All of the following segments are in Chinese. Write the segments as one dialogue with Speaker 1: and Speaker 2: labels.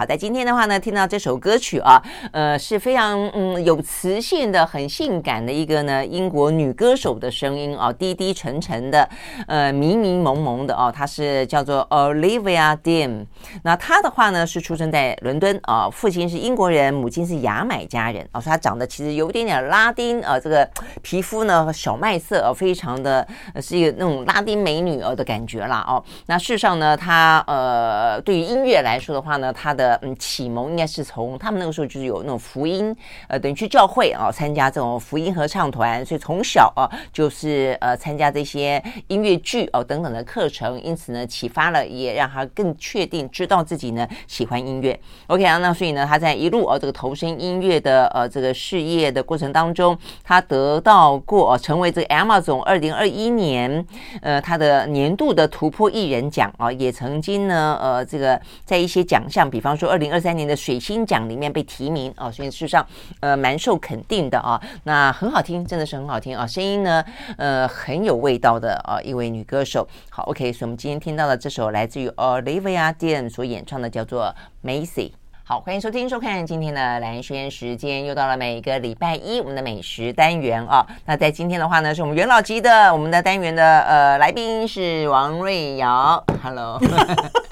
Speaker 1: 好，在今天的话呢，听到这首歌曲啊，呃，是非常嗯有磁性的、很性感的一个呢英国女歌手的声音啊，低低沉沉的，呃，迷迷蒙蒙的哦，她是叫做 Olivia Dean。那她的话呢是出生在伦敦啊，父亲是英国人，母亲是牙买加人啊，所以她长得其实有点点拉丁啊，这个皮肤呢小麦色啊，非常的是一个那种拉丁美女儿的感觉啦哦。那事实上呢，她呃对于音乐来说的话呢，她的嗯，启蒙应该是从他们那个时候就是有那种福音，呃，等于去教会啊，参加这种福音合唱团，所以从小啊就是呃参加这些音乐剧哦等等的课程，因此呢启发了，也让他更确定知道自己呢喜欢音乐。OK 啊，那所以呢他在一路哦这个投身音乐的呃这个事业的过程当中，他得到过成为这个 Amazon 二零二一年呃他的年度的突破艺人奖啊，也曾经呢呃这个在一些奖项，比方说。二零二三年的水星奖里面被提名哦，所以事实上呃蛮受肯定的啊。那很好听，真的是很好听啊，声音呢呃很有味道的啊一位女歌手。好，OK，所以我们今天听到的这首来自于 Olivia Dean 所演唱的叫做 Macy。好，欢迎收听收看今天的蓝轩时间，又到了每个礼拜一我们的美食单元啊。那在今天的话呢，是我们元老级的我们的单元的呃来宾是王瑞瑶，Hello。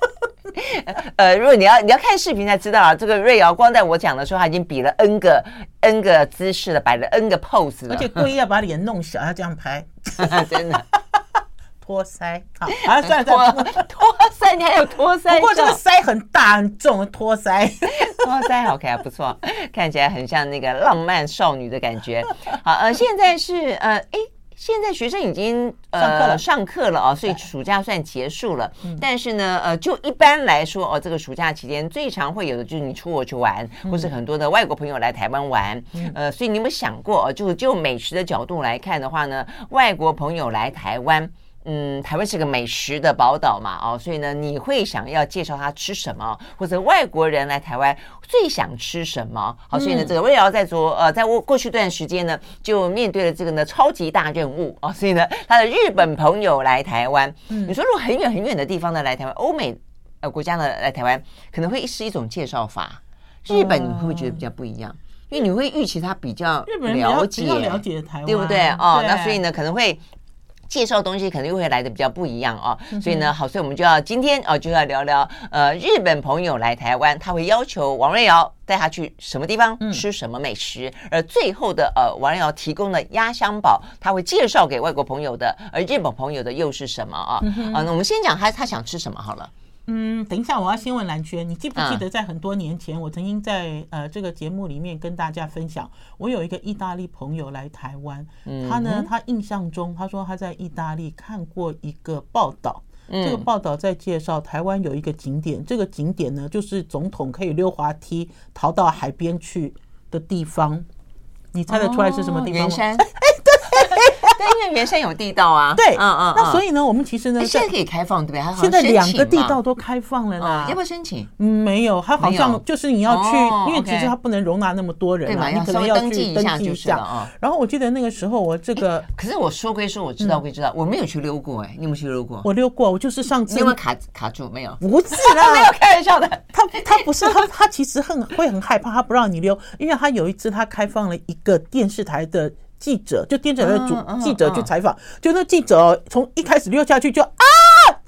Speaker 1: 呃，如果你要你要看视频才知道啊，这个瑞瑶光在我讲的时候，他已经比了 N 个 N 个姿势了，摆了 N 个 pose 了，
Speaker 2: 而且故意要把脸弄小，要这样拍，
Speaker 1: 真的
Speaker 2: 托腮。好，啊，算了，托
Speaker 1: 托腮，你还有托腮？
Speaker 2: 不过这个腮很大很重，托腮，
Speaker 1: 托腮好看，不错，看起来很像那个浪漫少女的感觉。好，呃，现在是呃，哎。现在学生已经呃上课了啊，所以暑假算结束了。但是呢，呃，就一般来说哦，这个暑假期间最常会有的就是你出国去玩，或是很多的外国朋友来台湾玩。呃，所以你有没有想过，就就美食的角度来看的话呢，外国朋友来台湾。嗯，台湾是个美食的宝岛嘛，哦，所以呢，你会想要介绍他吃什么，或者外国人来台湾最想吃什么？好，所以呢，这个魏瑶在做呃，在过过去一段时间呢，就面对了这个呢超级大任务啊，所以呢，他的日本朋友来台湾，你说如果很远很远的地方呢来台湾，欧美呃国家呢来台湾，可能会是一种介绍法。日本你会不会觉得比较不一样？因为你会预期他比较了解，
Speaker 2: 了解台湾，
Speaker 1: 对不对？哦，那所以呢，可能会。介绍东西肯定又会来的比较不一样哦，所以呢，好，所以我们就要今天啊就要聊聊呃日本朋友来台湾，他会要求王瑞瑶带他去什么地方吃什么美食，而最后的呃王瑞瑶提供的压箱宝，他会介绍给外国朋友的，而日本朋友的又是什么啊？啊，那我们先讲他他想吃什么好了。
Speaker 2: 嗯，等一下，我要先问兰萱，你记不记得在很多年前，我曾经在呃这个节目里面跟大家分享，我有一个意大利朋友来台湾，他呢，他印象中他说他在意大利看过一个报道，这个报道在介绍台湾有一个景点，这个景点呢就是总统可以溜滑梯逃到海边去的地方，你猜得出来是什么地方吗？
Speaker 1: 对，因为原先有地道啊。
Speaker 2: 对，嗯嗯。那所以呢，我们其实呢，
Speaker 1: 现在可以开放，对不对？
Speaker 2: 现在两个地道都开放了呢。
Speaker 1: 要不要申请？
Speaker 2: 嗯，没有，他好像就是你要去，因为其实它不能容纳那么多人嘛，你可能要去登记一下就是了。然后我记得那个时候，我这个，
Speaker 1: 可是我说归说，我知道归知道，我没有去溜过哎，你有没有去溜过？
Speaker 2: 我溜过，我就是上次。
Speaker 1: 有没有卡卡住？没有，
Speaker 2: 不是啦，
Speaker 1: 没有开玩笑的。
Speaker 2: 他他不是他，他其实很会很害怕，他不让你溜，因为他有一次他开放了一个电视台的。记者就电视台的主记者去采访，就那记者从一开始溜下去就啊，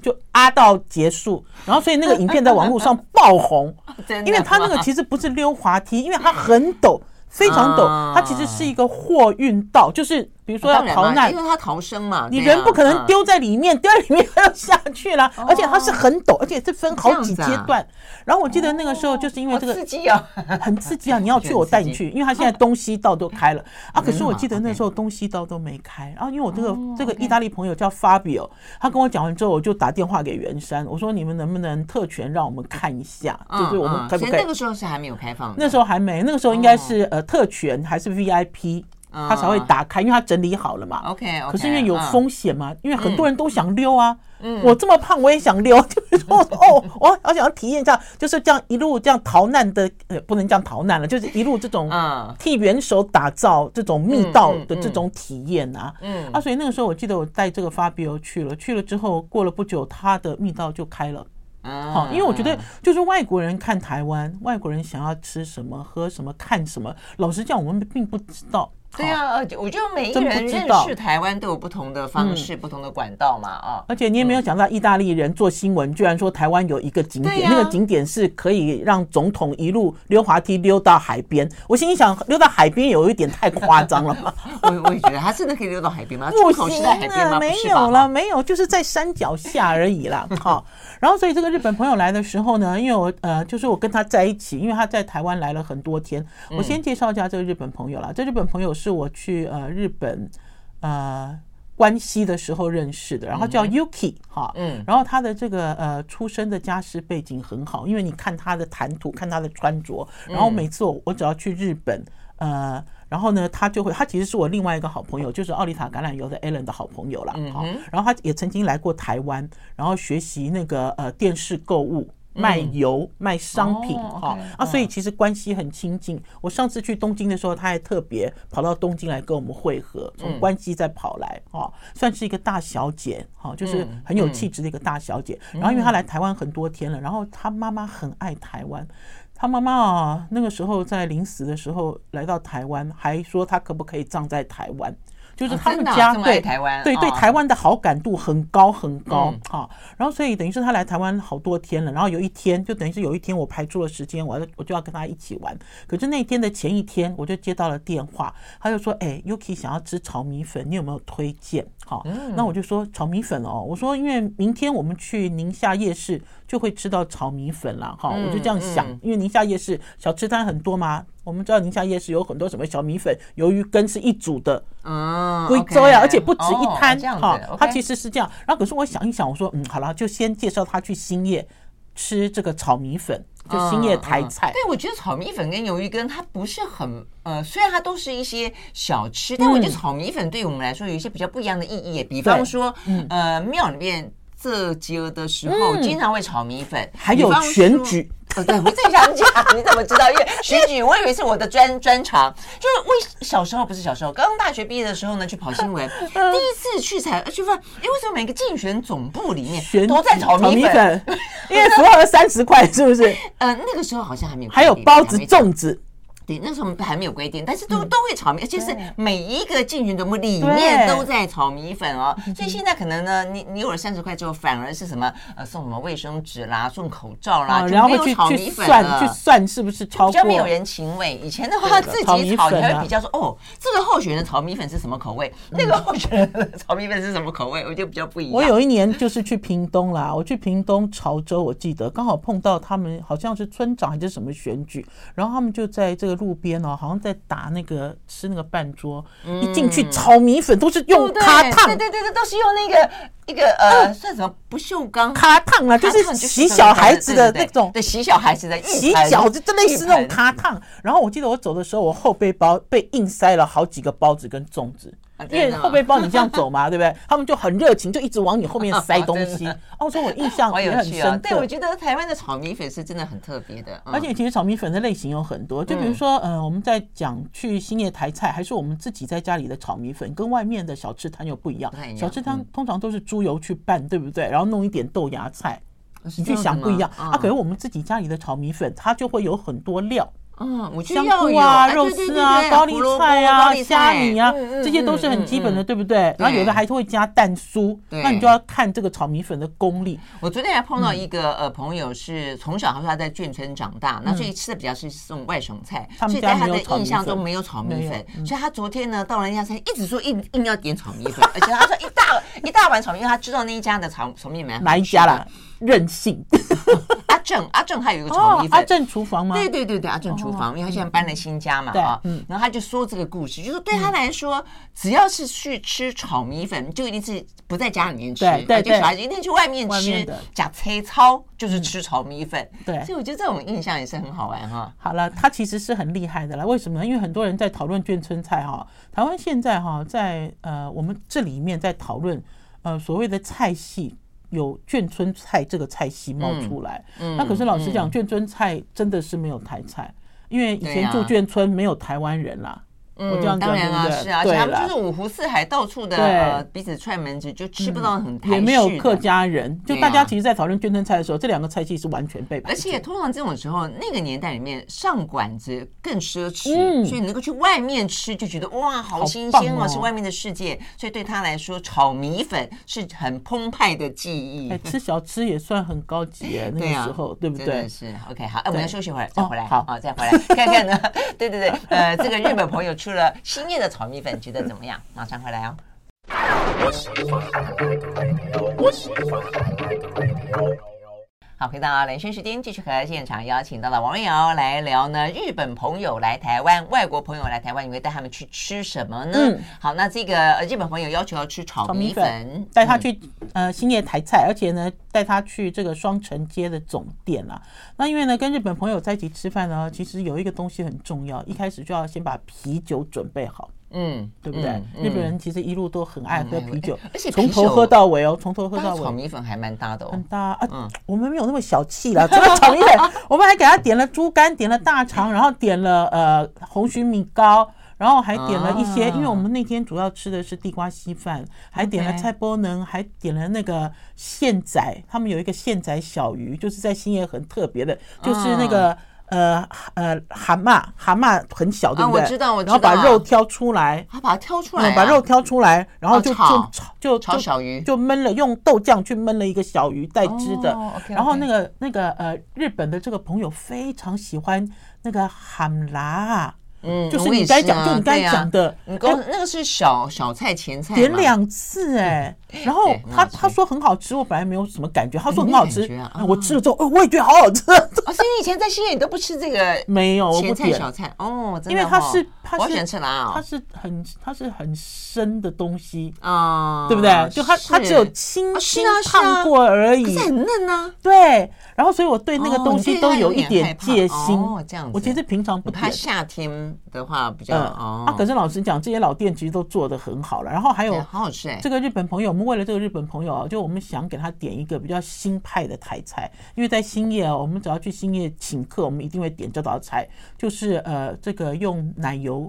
Speaker 2: 就啊到结束，然后所以那个 影片在网络上爆红，因为他那个其实不是溜滑梯，因为它很陡，非常陡，它其实是一个货运道，就是。比如说要逃难，
Speaker 1: 因为他逃生嘛，
Speaker 2: 你人不可能丢在里面，丢在里面还要下去了，而且它是很陡，而且是分好几阶段。然后我记得那个时候就是因为这个
Speaker 1: 刺激啊，
Speaker 2: 很刺激啊！你要 去我带你去，因为他现在东西道都开了啊。可是我记得那时候东西道都没开。然后因为我这个这个意大利朋友叫 Fabio，他跟我讲完之后，我就打电话给袁山，我说你们能不能特权让我们看一下，就是我们可不可以？
Speaker 1: 那个时候是还没有开放，
Speaker 2: 那时候还没，那个时候应该是呃特权还是 VIP。他才会打开，因为他整理好了嘛。
Speaker 1: OK，
Speaker 2: 可是因为有风险嘛，因为很多人都想溜啊。我这么胖，我也想溜。就是说，哦，我好想要体验一下，就是这样一路这样逃难的，呃，不能这样逃难了，就是一路这种替元首打造这种密道的这种体验啊。嗯。啊，所以那个时候我记得我带这个 Fabio 去了，去了之后过了不久，他的密道就开了。好，因为我觉得就是外国人看台湾，外国人想要吃什么、喝什么、看什么，老实讲，我们并不知道。
Speaker 1: 对啊，我觉得每一个人认识台湾都有不同的方式、不同的管道嘛啊。
Speaker 2: 而且你也没有想到意大利人做新闻，居然说台湾有一个景点，那个景点是可以让总统一路溜滑梯溜到海边。我心里想，溜到海边有一点太夸张了吧？
Speaker 1: 我我也觉得他真的可以溜到海边吗？出口是在海边吗？
Speaker 2: 没有了，没有，就是在山脚下而已啦。好，然后所以这个日本朋友来的时候呢，因为我呃，就是我跟他在一起，因为他在台湾来了很多天。我先介绍一下这个日本朋友啦。这日本朋友是我去呃。呃，日本呃关西的时候认识的，然后叫 Yuki 哈，嗯，然后他的这个呃出生的家世背景很好，因为你看他的谈吐，看他的穿着，然后每次我我只要去日本，呃，然后呢，他就会，他其实是我另外一个好朋友，就是奥利塔橄榄油的 Alan 的好朋友了，哈，然后他也曾经来过台湾，然后学习那个呃电视购物。卖油卖商品哈啊，所以其实关系很亲近。我上次去东京的时候，他还特别跑到东京来跟我们会合，从关西再跑来哈，算是一个大小姐哈，就是很有气质的一个大小姐。然后因为她来台湾很多天了，然后她妈妈很爱台湾，她妈妈啊那个时候在临死的时候来到台湾，还说她可不可以葬在台湾。就是他们家对台湾对对台湾的好感度很高很高啊，然后所以等于是他来台湾好多天了，然后有一天就等于是有一天我排出了时间，我要我就要跟他一起玩。可是那天的前一天我就接到了电话，他就说：“哎，Yuki 想要吃炒米粉，你有没有推荐？”好，那我就说炒米粉哦，我说因为明天我们去宁夏夜市就会吃到炒米粉了，哈，我就这样想，因为宁夏夜市小吃摊很多嘛。我们知道宁夏夜市有很多什么小米粉、鱿鱼羹是一组的，嗯，贵州呀，而且不止一摊，哈，它其实是这样。然后可是我想一想，我说，嗯，好了，就先介绍他去兴业吃这个炒米粉，就兴业台菜。
Speaker 1: 对，我觉得炒米粉跟鱿鱼羹它不是很，呃，虽然它都是一些小吃，但我觉得炒米粉对于我们来说有一些比较不一样的意义。比方说，呃，庙里面这节的时候经常会炒米粉，
Speaker 2: 还有选举。
Speaker 1: 哦，对，我正想讲，你怎么知道？因为 选举，我以为是我的专专长。就是为小时候不是小时候，刚刚大学毕业的时候呢，去跑新闻，第一次去采，去问，哎，为什么每个竞选总部里面都在炒米粉？
Speaker 2: 因为符合三十块，是不是？
Speaker 1: 呃，那个时候好像还没有，
Speaker 2: 还有包子、粽子。
Speaker 1: 对，那时候还没有规定，但是都都会炒米，而且是每一个竞选总部里面都在炒米粉哦。所以现在可能呢，你你有了三十块之后，反而是什么呃送什么卫生纸啦，送口罩啦，
Speaker 2: 然后会去去算去算是不是超过，
Speaker 1: 比较没有人情味。以前的话自己炒，你会比较说哦，这个候选人炒米粉是什么口味，那个候选人炒米粉是什么口味，我就比较不一样。
Speaker 2: 我有一年就是去屏东啦，我去屏东潮州，我记得刚好碰到他们好像是村长还是什么选举，然后他们就在这个路边哦，好。像在打那个吃那个半桌，一进去炒米粉都是用卡烫，
Speaker 1: 对对对对，都是用那个一个呃，算什么不锈钢
Speaker 2: 卡烫啊，就是洗小孩子的那种，
Speaker 1: 对，洗小孩子的
Speaker 2: 洗脚，就真类似那种卡烫。然后我记得我走的时候，我后背包被硬塞了好几个包子跟粽子。因为后背包你这样走嘛，对不对？他们就很热情，就一直往你后面塞东西。哦，所以我印象 也很深刻。
Speaker 1: 对，我觉得台湾的炒米粉是真的很特别的。
Speaker 2: 而且其实炒米粉的类型有很多，就比如说，呃，我们在讲去兴业台菜，还是我们自己在家里的炒米粉，跟外面的小吃摊又不一样。小吃摊通常都是猪油去拌，对不对？然后弄一点豆芽菜，你去想不一样啊。可是我们自己家里的炒米粉，它就会有很多料。
Speaker 1: 嗯，我
Speaker 2: 香菇啊、肉丝啊、高丽菜啊、虾米啊，这些都是很基本的，对不对？然后有的还是会加蛋酥，那你就要看这个炒米粉的功力。
Speaker 1: 我昨天还碰到一个呃朋友，是从小他说他在眷村长大，那所以吃的比较是这种外省菜，所以在他的印象中没有炒米粉。所以他昨天呢到了那家餐厅，一直说硬硬要点炒米粉，而且他说一大一大碗炒米，因为他知道那一家的炒炒米粉
Speaker 2: 哪一家了。任性，
Speaker 1: 阿 正阿正他有一个炒米粉，
Speaker 2: 阿正厨房吗？
Speaker 1: 对对对对，阿正厨房，因为他现在搬了新家嘛，啊，然后他就说这个故事，就是对他来说，只要是去吃炒米粉，就一定是不在家里面吃，对对，就小孩子一定去外面吃，假菜操就是吃炒米粉，对，所以我觉得这种印象也是很好玩哈。
Speaker 2: 好了，他其实是很厉害的啦，为什么呢？因为很多人在讨论眷村菜哈，台湾现在哈在呃我们这里面在讨论呃所谓的菜系。有眷村菜这个菜系冒出来，嗯嗯、那可是老实讲，眷村菜真的是没有台菜，因为以前住眷村没有台湾人啦。我这样讲
Speaker 1: 当然啊，是啊，而且他
Speaker 2: 们
Speaker 1: 就是五湖四海到处的呃彼此串门子，就吃不到很台式的
Speaker 2: 也没有客家人，就大家其实，在讨论眷村菜的时候，这两个菜系是完全被排。
Speaker 1: 而且通常这种时候，那个年代里面上馆子更奢侈，
Speaker 2: 嗯
Speaker 1: 所以能够去外面吃就觉得哇，好新鲜哦，是外面的世界。所以对他来说，炒米粉是很澎湃的记忆。
Speaker 2: 哎，吃小吃也算很高级耶，那个时候，对不
Speaker 1: 对？是 OK，好，哎，我们要休息会儿，再回来，
Speaker 2: 哦好
Speaker 1: 啊，再回来看看呢。对对对，呃，这个日本朋友出了新叶的炒米粉，觉得怎么样？马上回来哦。好，回到连线时间，继续和现场邀请到了王瑞瑶来聊呢。日本朋友来台湾，外国朋友来台湾，你会带他们去吃什么呢？
Speaker 2: 嗯
Speaker 1: 好，那这个呃日本朋友要求要吃炒米粉
Speaker 2: 粉，，带他
Speaker 1: 嗯
Speaker 2: 去呃兴业台菜，而且呢带他去这个双城街的总店啦。那因为呢跟日本朋友在一起吃饭呢，其实有一个东西很重要，一开始就要先把啤酒准备好，
Speaker 1: 嗯，
Speaker 2: 对不对？
Speaker 1: 嗯
Speaker 2: 日本人其实一路都很爱喝啤酒，
Speaker 1: 而且从
Speaker 2: 头喝到尾哦，从头喝到尾。
Speaker 1: 炒米粉还蛮搭的哦
Speaker 2: 很。搭啊！
Speaker 1: 嗯
Speaker 2: 我们没有那么小气了。这个炒米粉，我们还给他点了猪肝，点了大肠，然后点了呃红曲米糕，然后还点了一些，
Speaker 1: 啊
Speaker 2: 因为我们那天主要吃的是地瓜稀饭，还点了菜包能，还点了那个现宰，他们有一个现宰小鱼，就是在新野很特别的，就是那个。呃呃，蛤蟆蛤蟆很小，对不对？
Speaker 1: 啊我知道我知
Speaker 2: 然后把肉挑出来，
Speaker 1: 他把它挑出
Speaker 2: 来、把肉挑出来，然后就
Speaker 1: 哦炒
Speaker 2: 就就
Speaker 1: 炒小鱼。
Speaker 2: 就焖了，用豆酱去焖了一个小鱼带汁的。然后那个那个呃，日本的这个朋友非常喜欢那个喊辣，
Speaker 1: 嗯
Speaker 2: 就是你刚才
Speaker 1: 讲，啊
Speaker 2: 就你刚才
Speaker 1: 对啊。
Speaker 2: 讲的，
Speaker 1: 那个是小小菜前菜，
Speaker 2: 点两次哎，然
Speaker 1: 后
Speaker 2: 他他说很好吃，我本来没有什么感觉，他说很好吃我吃了之后，呃我也觉得好好吃，
Speaker 1: 哦，所以你以前在西野你都不吃这个
Speaker 2: 没有我不
Speaker 1: 前菜小菜。哦，
Speaker 2: 因为它
Speaker 1: 哦。
Speaker 2: 是它是
Speaker 1: 我喜欢吃辣哦，
Speaker 2: 它是很它是很深的东西，
Speaker 1: 啊，
Speaker 2: 对不对？就它它只有
Speaker 1: 是轻轻
Speaker 2: 烫过而已
Speaker 1: 是，很嫩啊，
Speaker 2: 对。然后所以我对那
Speaker 1: 个东
Speaker 2: 西都
Speaker 1: 有
Speaker 2: 一点戒心
Speaker 1: 哦这样子
Speaker 2: 我其实平常不
Speaker 1: 我怕。夏天的话比较
Speaker 2: 嗯
Speaker 1: 哦
Speaker 2: 啊，可是老实讲，这些老店其实都做的很好了。然后还有
Speaker 1: 好好吃哎，
Speaker 2: 这个日本朋友，我们为了这个日本朋友啊，就我们想给他点一个比较新派的台菜，因为在兴业啊，我们只要去兴业请客，我们一定会点这道菜，就是呃这个用奶油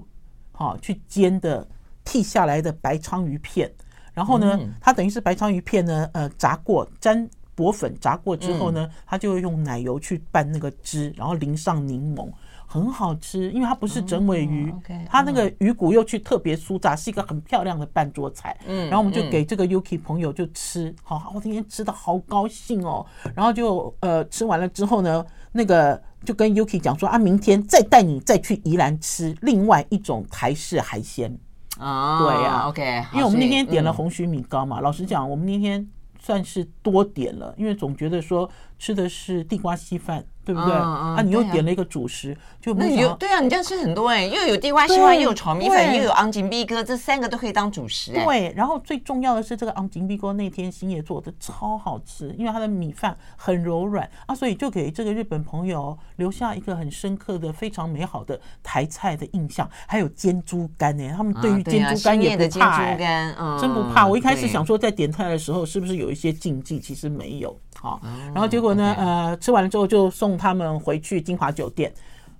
Speaker 2: 好去煎的剃下来的白鲳鱼片，然后呢，它等于是白鲳鱼片呢，呃炸过沾薄粉炸过之后呢，它就会用奶油去拌那个汁，然后淋上柠檬。很好吃，因为它不是整尾
Speaker 1: 鱼，
Speaker 2: 它那个鱼骨又去特别酥炸，是一个很漂亮的半桌菜。
Speaker 1: 嗯
Speaker 2: 然后我们就给这个 Yuki 朋友就吃，好，我今天吃的好高兴哦。然后就呃吃完了之后呢，那个就跟 Yuki 讲说啊，明天再带你再去宜兰吃另外一种台式海鲜。
Speaker 1: 啊，
Speaker 2: 对呀
Speaker 1: ，OK，
Speaker 2: 因为我们那天点了红。曲米糕嘛，老实讲，我们那天算是多点了，因为总觉得说吃的是地瓜稀饭，对不
Speaker 1: 对？
Speaker 2: 啊，你又点了一个主食，就
Speaker 1: 那
Speaker 2: 没想到
Speaker 1: 有对啊，你这样吃很多哎，又有地瓜稀
Speaker 2: 饭，
Speaker 1: 又有炒米粉，又有昂金碧哥，这三个都可以当主食哎。
Speaker 2: 对，然后最重要的是这个昂金碧锅那天星野做的超好吃，因为它的米饭很柔软啊，所以就给这个日本朋友留下一个很深刻的、非常美好的台菜的印象。还有煎猪肝呢，他们对于煎猪肝也不怕、
Speaker 1: 煎猪肝，嗯，
Speaker 2: 真不怕。我一开始想说在点菜的时候是不是有一些禁忌，其实没有。好，
Speaker 1: 哦
Speaker 2: 然后结果呢，呃，吃完了之后就送他们回去金华酒店。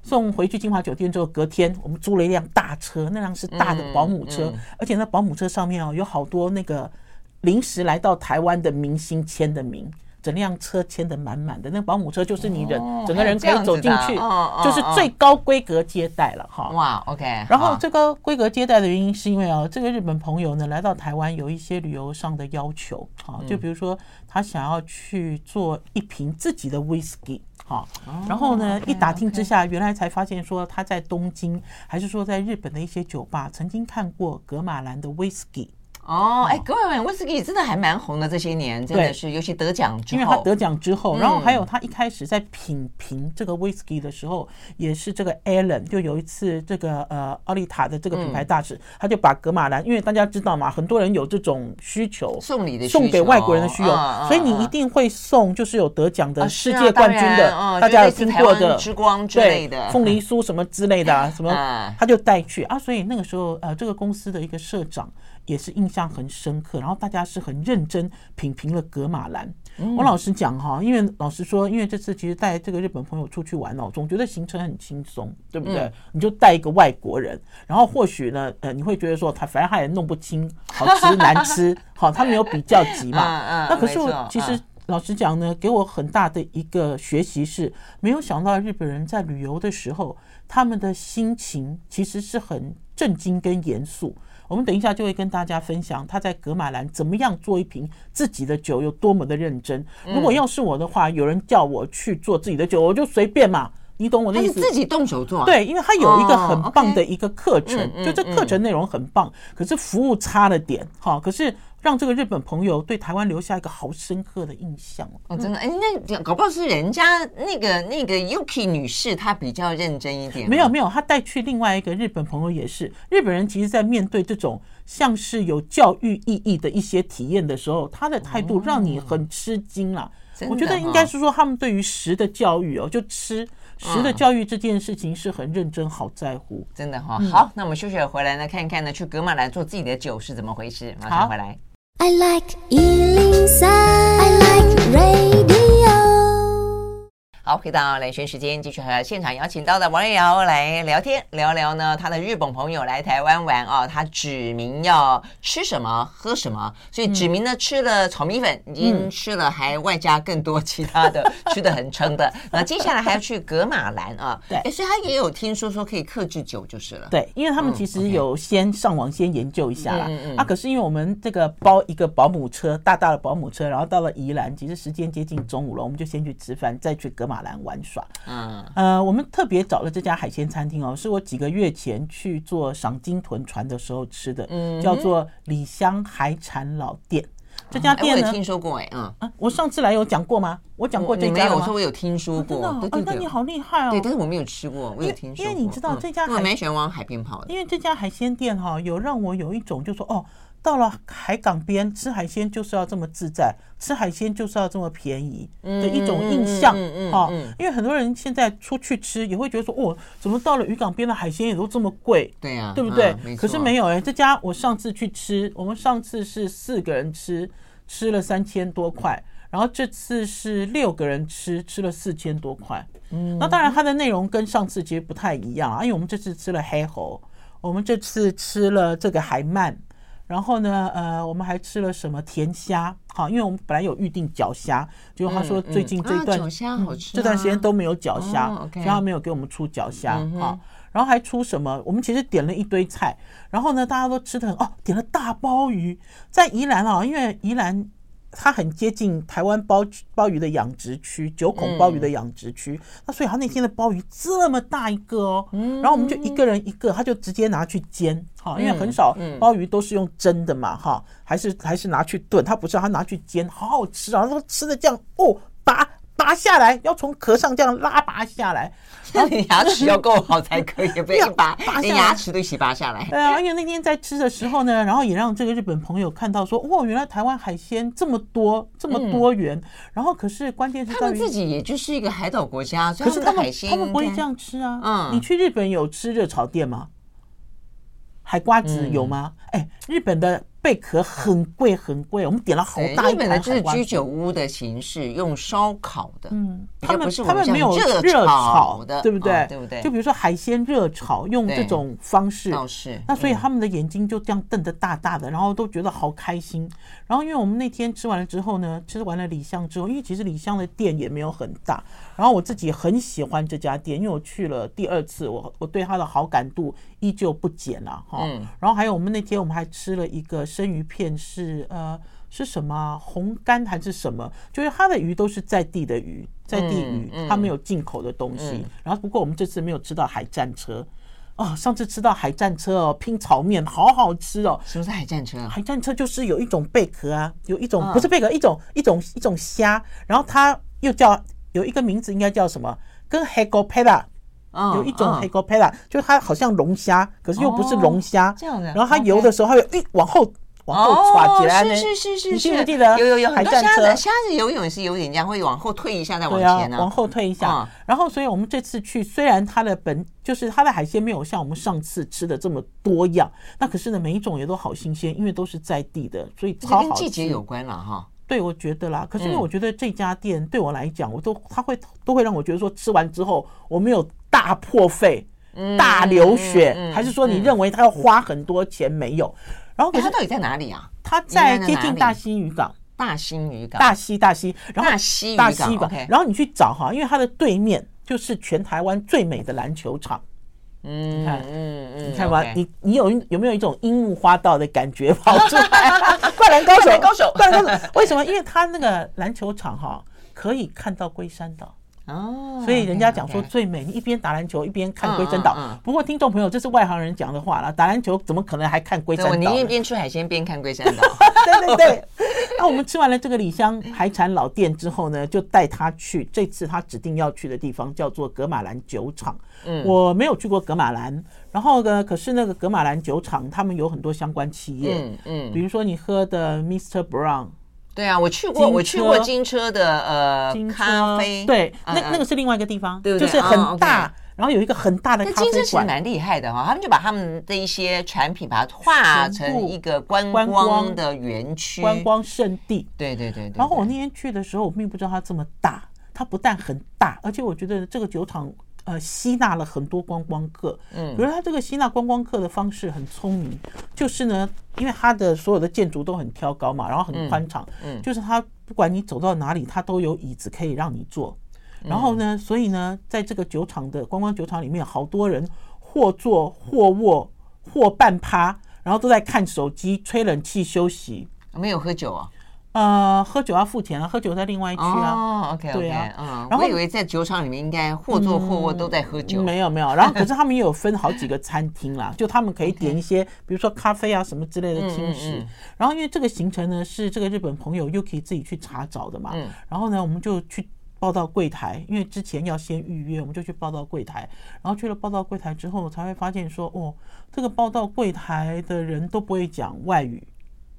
Speaker 2: 送回去金华酒店之后，隔天我们租了一辆大车，那辆是大的保姆车，
Speaker 1: 嗯嗯
Speaker 2: 而且那保姆车上面哦有好多那个临时来到台湾的明星签的名，整辆车签的满满的。那保姆车就是你人、
Speaker 1: 哦
Speaker 2: 整个人可以走进去，就是最高规格接待了哈。
Speaker 1: 哇，OK。
Speaker 2: 然后最高规格接待的原因是因为啊，这个日本朋友呢来到台湾有一些旅游上的要求，啊，就比如说他想要去做一瓶自己的 whisky，好，然后呢一打听之下，原来才发现说他在东京还是说在日本的一些酒吧曾经看过格马兰的 whisky。
Speaker 1: 哦，哎，各位，威士忌真的还蛮红的，这些年真的是，尤其得奖之后，
Speaker 2: 因为他得奖之后，
Speaker 1: 嗯。
Speaker 2: 然后还有他一开始在品评这个 whisky 的时候，也是这个 Alan 就有一次这个呃奥利塔的这个品牌大使，他就把格马兰，因为大家知道嘛，很多人有这种需求，
Speaker 1: 送礼的
Speaker 2: 送给外国人的需求，所以你一定会送就是有得奖的
Speaker 1: 啊
Speaker 2: 世界冠军的，
Speaker 1: 嗯
Speaker 2: 大家有听过的
Speaker 1: 之光之类的，
Speaker 2: 凤梨酥什么之类的啊，什么
Speaker 1: 嗯
Speaker 2: 他就带去啊，所以那个时候呃，这个公司的一个社长也是印象很深刻。然后大家是很认真品评了格马兰。我老实讲哈，因为老实说，因为这次其实带这个日本朋友出去玩哦，总觉得行程很轻松，对不对？你就带一个外国人，然后或许呢，呃，你会觉得说他反正他也弄不清好吃难吃，好，他没有比较级嘛。那可是我其实。老实讲呢，给我很大的一个学习是，没有想到日本人在旅游的时候，他们的心情其实是很震惊跟严肃。我们等一下就会跟大家分享他在格马兰怎么样做一瓶自己的酒，有多么的认真。如果要是我的话，有人叫我去做自己的酒，我就随便嘛。你懂我的意思？
Speaker 1: 自己动手做，
Speaker 2: 对，因为他有一个很棒的一个课程，就这课程内容很棒，可是服务差了点，哈，可是。让这个日本朋友对台湾留下一个好深刻的印象
Speaker 1: 哦，真的哎，那搞不好是人家那个那个 Yuki 女士她比较认真一点。
Speaker 2: 没有没有，她带去另外一个日本朋友也是日本人。其实，在面对这种像是有教育意义的一些体验的时候，他的态度让你很吃惊了。我觉得应该是说，他们对于食的教育哦，就吃食的教育这件事情是很认真、好在乎。
Speaker 1: 真的哈。好，那我们休息回来呢，看一看呢，去格马兰做自己的酒是怎么回事。马上回来。I like 103, I like radio. 好，回到兰萱时间，继续和现场邀请到的王瑞瑶来聊天，聊聊呢他的日本朋友来台湾玩啊，他指明要吃什么喝什么，所以指明呢吃了炒米粉，已经吃了，还外加更多其他的，吃的很撑的。那接下来还要去格马兰啊，对，所以他也有听说说可以克制酒就是了。
Speaker 2: 对，因为他们其实有先上网先研究一下啦。啊，可是因为我们这个包一个保姆车，大大的保姆车，然后到了宜兰，其实时间接近中午了，我们就先去吃饭，再去噶玛。马兰玩耍，嗯，呃，我们特别找了这家海鲜餐厅哦，是我几个月前去做赏金豚船的时候吃的，嗯，叫做李香海产老店。这家店呢，
Speaker 1: 我听说过哎，嗯，
Speaker 2: 啊，我上次来有讲过吗？我讲过这家吗？
Speaker 1: 我说我有听说过，
Speaker 2: 哦，那你好厉害哦。
Speaker 1: 对，但是我没有吃过，我有听说过。
Speaker 2: 因为你知道这家，
Speaker 1: 我蛮喜欢往海边跑的。
Speaker 2: 因为这家海鲜店哈，有让我有一种就说哦。到了海港边吃海鲜就是要这么自在，吃海鲜就是要这么便宜的一种印象啊！因为很多人现在出去吃也会觉得说，哦，怎么到了渔港边的海鲜也都这么贵？
Speaker 1: 对呀，
Speaker 2: 对不对？可是没有哎，这家我上次去吃，我们上次是四个人吃，吃了三千多块，然后这次是六个人吃，吃了四千多块。嗯，那当然它的内容跟上次其实不太一样啊，因为我们这次吃了黑猴，我们这次吃了这个海鳗。然后呢，呃，我们还吃了什么甜虾？好，因为我们本来有预定脚虾，结果他说最近这段、
Speaker 1: 嗯嗯啊、脚虾好吃、啊嗯，
Speaker 2: 这段时间都没有脚虾，哦 okay、所以他没有给我们出脚虾。好、嗯，然后还出什么？我们其实点了一堆菜，然后呢，大家都吃的很哦，点了大鲍鱼，在宜兰啊，因为宜兰。它很接近台湾鲍鲍鱼的养殖区，九孔鲍鱼的养殖区。那所以他那天的鲍鱼这么大一个哦，然后我们就一个人一个，他就直接拿去煎，哈，因为很少鲍鱼都是用蒸的嘛，哈，还是还是拿去炖，他不是他拿去煎，好好吃啊，他说吃的这样哦，拔拔下来要从壳上这样拉拔下来。
Speaker 1: 那你牙齿要够好才可以，不要把连牙齿都一起拔下来。
Speaker 2: 对啊，而且那天在吃的时候呢，然后也让这个日本朋友看到说，哦，原来台湾海鲜这么多，这么多元。然后可是关键是
Speaker 1: 他们自己也就是一个海岛国家，
Speaker 2: 可是他们他们不会这样吃啊。嗯，你去日本有吃热炒店吗？海瓜子有吗？哎，日本的。贝壳很贵很贵，我们点了好大一盘。日本
Speaker 1: 的就是居酒屋的形式，用烧烤的，嗯，
Speaker 2: 他们
Speaker 1: 他
Speaker 2: 们没有热炒的，对不对？
Speaker 1: 对不对？
Speaker 2: 就比如说海鲜热炒，用这种方式，那所以他们的眼睛就这样瞪得大大的，然后都觉得好开心。然后因为我们那天吃完了之后呢，吃完了李香之后，因为其实李香的店也没有很大，然后我自己很喜欢这家店，因为我去了第二次，我我对它的好感度依旧不减了哈。然后还有我们那天我们还吃了一个。生鱼片是呃是什么红干还是什么？就是它的鱼都是在地的鱼，在地鱼，它没有进口的东西。然后不过我们这次没有吃到海战车哦，上次吃到海战车哦，拼炒面好好吃哦。
Speaker 1: 什么是海战车？
Speaker 2: 海战车就是有一种贝壳啊，有一种不是贝壳，一种一种一种虾，然后它又叫有一个名字，应该叫什么？跟黑狗佩拉，有一种黑狗佩拉，就是它好像龙虾，可是又不是龙虾。这样的。然后它游的时候，它会诶往后。往后歘起来，
Speaker 1: 是是是是，
Speaker 2: 你记不记得？
Speaker 1: 有有有，很多虾子，
Speaker 2: 虾
Speaker 1: 子游泳也是有点这样，会往后退一下再往前呢，
Speaker 2: 往后退一下。然后，所以我们这次去，虽然它的本就是它的海鲜没有像我们上次吃的这么多样，那可是呢，每一种也都好新鲜，因为都是在地的，所以超好吃。
Speaker 1: 跟季节有关了哈。
Speaker 2: 对，我觉得啦。可是因为我觉得这家店对我来讲，我都他会都会让我觉得说，吃完之后我没有大破费、大流血，还是说你认为他要花很多钱没有？然后可是他到
Speaker 1: 底在哪里啊？
Speaker 2: 他在接近大溪渔港。
Speaker 1: 大溪渔港。
Speaker 2: 大溪大溪，然后
Speaker 1: 大溪大溪渔港。
Speaker 2: 然后你去找哈，因为它的对面就是全台湾最美的篮球场。嗯，嗯嗯，你看吧，你你有有没有一种樱木花道的感觉跑出来？灌篮高手，高手，灌篮高手。为什么？因为他那个篮球场哈，可以看到龟山岛哦，所以人家讲说最美。你一边打篮球一边看龟山岛。不过听众朋友，这是外行人讲的话了。打篮球怎么可能还看龟山岛？
Speaker 1: 你一边吃海鲜边看龟山岛。
Speaker 2: 对 对对。那我们吃完了这个李香海产老店之后呢，就带他去这次他指定要去的地方，叫做格马兰酒厂。嗯，我没有去过格马兰，然后呢，可是那个格马兰酒厂他们有很多相关企业，嗯嗯，比如说你喝的 Mr. Brown，
Speaker 1: 对啊，我去过，我去过金车的呃咖啡，
Speaker 2: 对，那那个是另外一个地方，对就是很大。然后有一个很大的咖啡馆，
Speaker 1: 金车其实蛮厉害的哈，他们就把他们的一些产品把它化成一个观光的园区、
Speaker 2: 观光圣地。
Speaker 1: 对对对对。
Speaker 2: 然后我那天去的时候，我并不知道它这么大。它不但很大，而且我觉得这个酒厂呃吸纳了很多观光客。嗯。比如他这个吸纳观光客的方式很聪明，就是呢，因为它的所有的建筑都很挑高嘛，然后很宽敞。嗯。就是他不管你走到哪里，他都有椅子可以让你坐。然后呢，所以呢，在这个酒厂的观光酒厂里面，好多人或坐或卧或半趴，然后都在看手机、吹冷气休息。
Speaker 1: 没有喝酒啊？
Speaker 2: 呃，喝酒要付钱啊，喝酒在另外一区啊。
Speaker 1: 哦，OK OK，嗯。然后我以为在酒厂里面应该或坐或卧都在喝酒。
Speaker 2: 没有没有，然后可是 他们也有分好几个餐厅啦，就他们可以点一些，比如说咖啡啊什么之类的轻食。然后因为这个行程呢是这个日本朋友 Yuki 自己去查找的嘛，然后呢我们就去。报到柜台，因为之前要先预约，我们就去报到柜台。然后去了报到柜台之后，才会发现说，哦，这个报到柜台的人都不会讲外语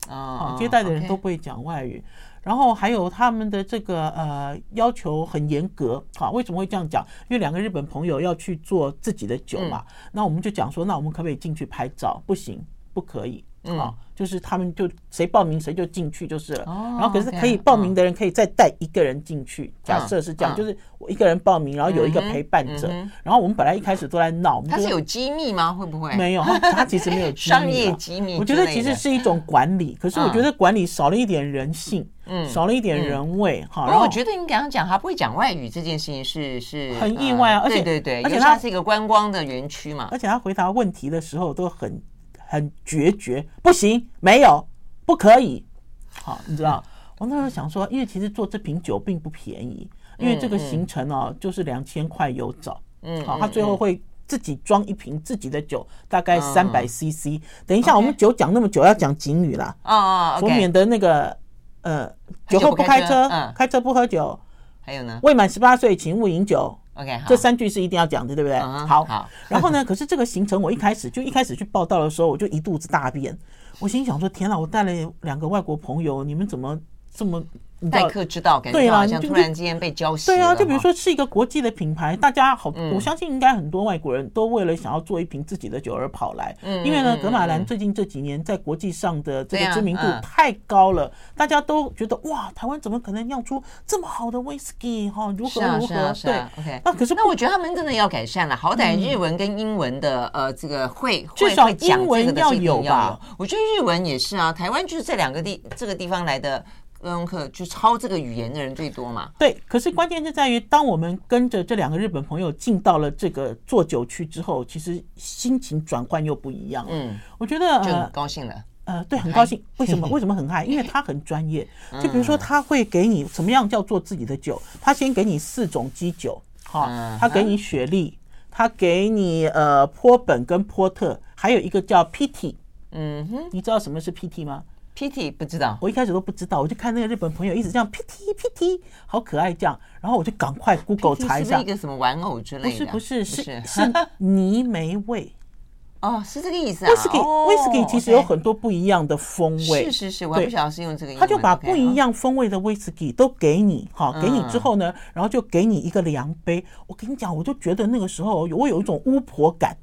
Speaker 2: 啊，接待的人都不会讲外语。然后还有他们的这个呃要求很严格啊。为什么会这样讲？因为两个日本朋友要去做自己的酒嘛，那我们就讲说，那我们可不可以进去拍照？不行，不可以。啊，就是他们就谁报名谁就进去就是了。然后可是可以报名的人可以再带一个人进去。假设是这样，就是我一个人报名，然后有一个陪伴者。然后我们本来一开始都在闹，
Speaker 1: 他是有机密吗？会不会？
Speaker 2: 没有，他其实没有
Speaker 1: 商业机密。
Speaker 2: 我觉得其实是一种管理，可是我觉得管理少了一点人性，嗯，少了一点人味。哈，
Speaker 1: 然后我觉得你刚刚讲他不会讲外语这件事情是是
Speaker 2: 很意外啊，而且
Speaker 1: 对对对，而且他是一个观光的园区嘛，
Speaker 2: 而且他回答问题的时候都很。很决绝，不行，没有，不可以。好，你知道，我那时候想说，因为其实做这瓶酒并不便宜，因为这个行程哦，就是两千块有找。嗯，好，他最后会自己装一瓶自己的酒，大概三百 CC。等一下，我们酒讲那么久，要讲警语啦。啊啊，我免得那个呃，酒后不开车，开车不喝酒。
Speaker 1: 还有呢，
Speaker 2: 未满十八岁请勿饮酒。
Speaker 1: OK，
Speaker 2: 这三句是一定要讲的，对不对？好，好。然后呢，可是这个行程我一开始就一开始去报道的时候，我就一肚子大便。我心想说：天哪，我带了两个外国朋友，你们怎么这么？
Speaker 1: 待客之道，感觉好像突然之间被浇熄。
Speaker 2: 对啊，就比如说是一个国际的品牌，大家好，我相信应该很多外国人都为了想要做一瓶自己的酒而跑来。嗯，因为呢，格马兰最近这几年在国际上的这个知名度太高了，大家都觉得哇，台湾怎么可能酿出这么好的威士忌？哈，如何如何？对，OK。那可是
Speaker 1: 那我觉得他们真的要改善了，好歹日文跟英文的呃这个会
Speaker 2: 至少英文要有吧？
Speaker 1: 我觉得日文也是啊，台湾就是这两个地这个地方来的。观光客就抄这个语言的人最多嘛？
Speaker 2: 对，可是关键是在于，当我们跟着这两个日本朋友进到了这个做酒区之后，其实心情转换又不一样。嗯，我觉得
Speaker 1: 就很高兴了。
Speaker 2: 呃，对，很高兴。为什么？为什么很嗨？因为他很专业。就比如说，他会给你什么样叫做自己的酒？他先给你四种基酒，好，他给你雪莉，他给你呃波本跟波特，还有一个叫 PT。嗯哼，你知道什么是 PT 吗
Speaker 1: ？PT 不知道，
Speaker 2: 我一开始都不知道，我就看那个日本朋友一直这样 PT PT，好可爱这样，然后我就赶快 Google 查一下，
Speaker 1: 是一个什么玩偶之类的？
Speaker 2: 不是不是是是泥煤味
Speaker 1: 哦，是这个意思啊。
Speaker 2: 威士忌，威士忌其实有很多不一样的风味。
Speaker 1: 是是是，我不晓得是用这个意思。
Speaker 2: 他就把不一样风味的威士忌都给你，哈，给你之后呢，然后就给你一个量杯。我跟你讲，我就觉得那个时候我有一种巫婆感，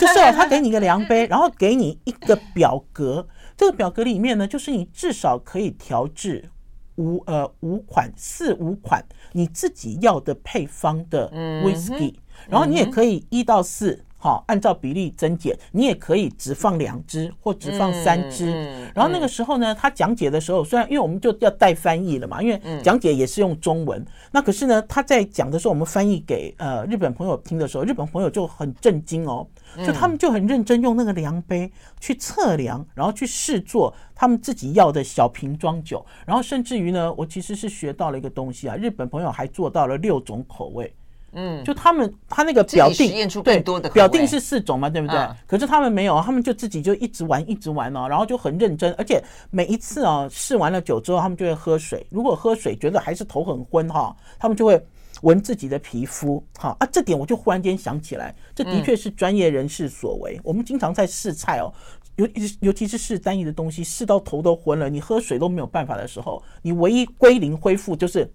Speaker 2: 就是他给你一个量杯，然后给你一个表格，这个表格里面呢，就是你至少可以调制五呃五款四五款你自己要的配方的威士忌，然后你也可以一到四。好，按照比例增减，你也可以只放两支或只放三支。然后那个时候呢，他讲解的时候，虽然因为我们就要带翻译了嘛，因为讲解也是用中文。那可是呢，他在讲的时候，我们翻译给呃日本朋友听的时候，日本朋友就很震惊哦，就他们就很认真用那个量杯去测量，然后去试做他们自己要的小瓶装酒。然后甚至于呢，我其实是学到了一个东西啊，日本朋友还做到了六种口味。嗯，就他们他那个表定
Speaker 1: 实验出更多的
Speaker 2: 表定是四种嘛，对不对？可是他们没有，他们就自己就一直玩一直玩哦，然后就很认真，而且每一次哦试完了酒之后，他们就会喝水。如果喝水觉得还是头很昏哈，他们就会闻自己的皮肤。好啊，这点我就忽然间想起来，这的确是专业人士所为。我们经常在试菜哦，尤尤其是试单一的东西，试到头都昏了，你喝水都没有办法的时候，你唯一归零恢复就是。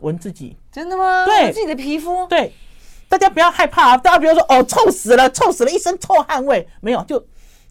Speaker 2: 闻自己，
Speaker 1: 真的吗？
Speaker 2: 对，
Speaker 1: 自己的皮肤。
Speaker 2: 对，大家不要害怕啊！大家不要说哦，臭死了，臭死了，一身臭汗味。没有，就